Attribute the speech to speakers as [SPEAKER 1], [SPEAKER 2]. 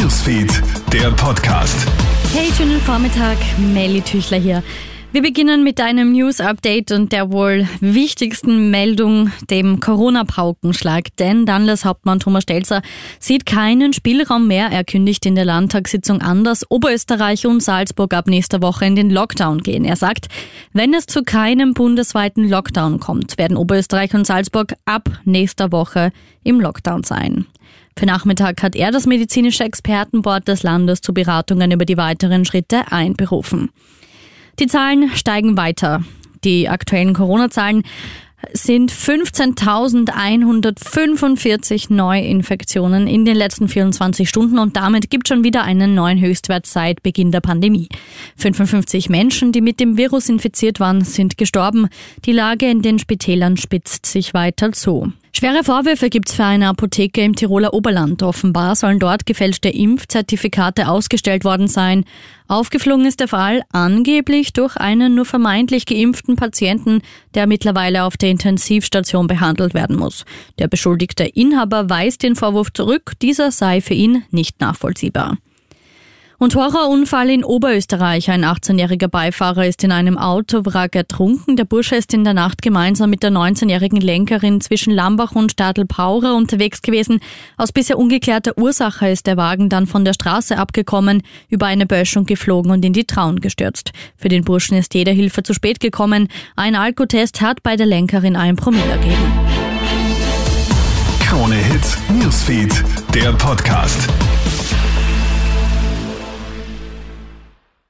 [SPEAKER 1] Newsfeed, der Podcast.
[SPEAKER 2] Hey, schönen Vormittag, Melly Tüchler hier. Wir beginnen mit einem News-Update und der wohl wichtigsten Meldung, dem Corona-Paukenschlag. Denn Landeshauptmann Thomas Stelzer sieht keinen Spielraum mehr. Er kündigt in der Landtagssitzung an, dass Oberösterreich und Salzburg ab nächster Woche in den Lockdown gehen. Er sagt, wenn es zu keinem bundesweiten Lockdown kommt, werden Oberösterreich und Salzburg ab nächster Woche im Lockdown sein. Für Nachmittag hat er das medizinische Expertenboard des Landes zu Beratungen über die weiteren Schritte einberufen. Die Zahlen steigen weiter. Die aktuellen Corona-Zahlen sind 15.145 Neuinfektionen in den letzten 24 Stunden und damit gibt schon wieder einen neuen Höchstwert seit Beginn der Pandemie. 55 Menschen, die mit dem Virus infiziert waren, sind gestorben. Die Lage in den Spitälern spitzt sich weiter zu. Schwere Vorwürfe gibt's für eine Apotheke im Tiroler Oberland. Offenbar sollen dort gefälschte Impfzertifikate ausgestellt worden sein. Aufgeflogen ist der Fall angeblich durch einen nur vermeintlich geimpften Patienten, der mittlerweile auf der Intensivstation behandelt werden muss. Der beschuldigte Inhaber weist den Vorwurf zurück, dieser sei für ihn nicht nachvollziehbar. Und Horrorunfall in Oberösterreich. Ein 18-jähriger Beifahrer ist in einem Autowrack ertrunken. Der Bursche ist in der Nacht gemeinsam mit der 19-jährigen Lenkerin zwischen Lambach und Stadl-Paurer unterwegs gewesen. Aus bisher ungeklärter Ursache ist der Wagen dann von der Straße abgekommen, über eine Böschung geflogen und in die Traun gestürzt. Für den Burschen ist jede Hilfe zu spät gekommen. Ein Alkotest hat bei der Lenkerin ein Promille ergeben.
[SPEAKER 1] Krone Hits, Newsfeed, der Podcast.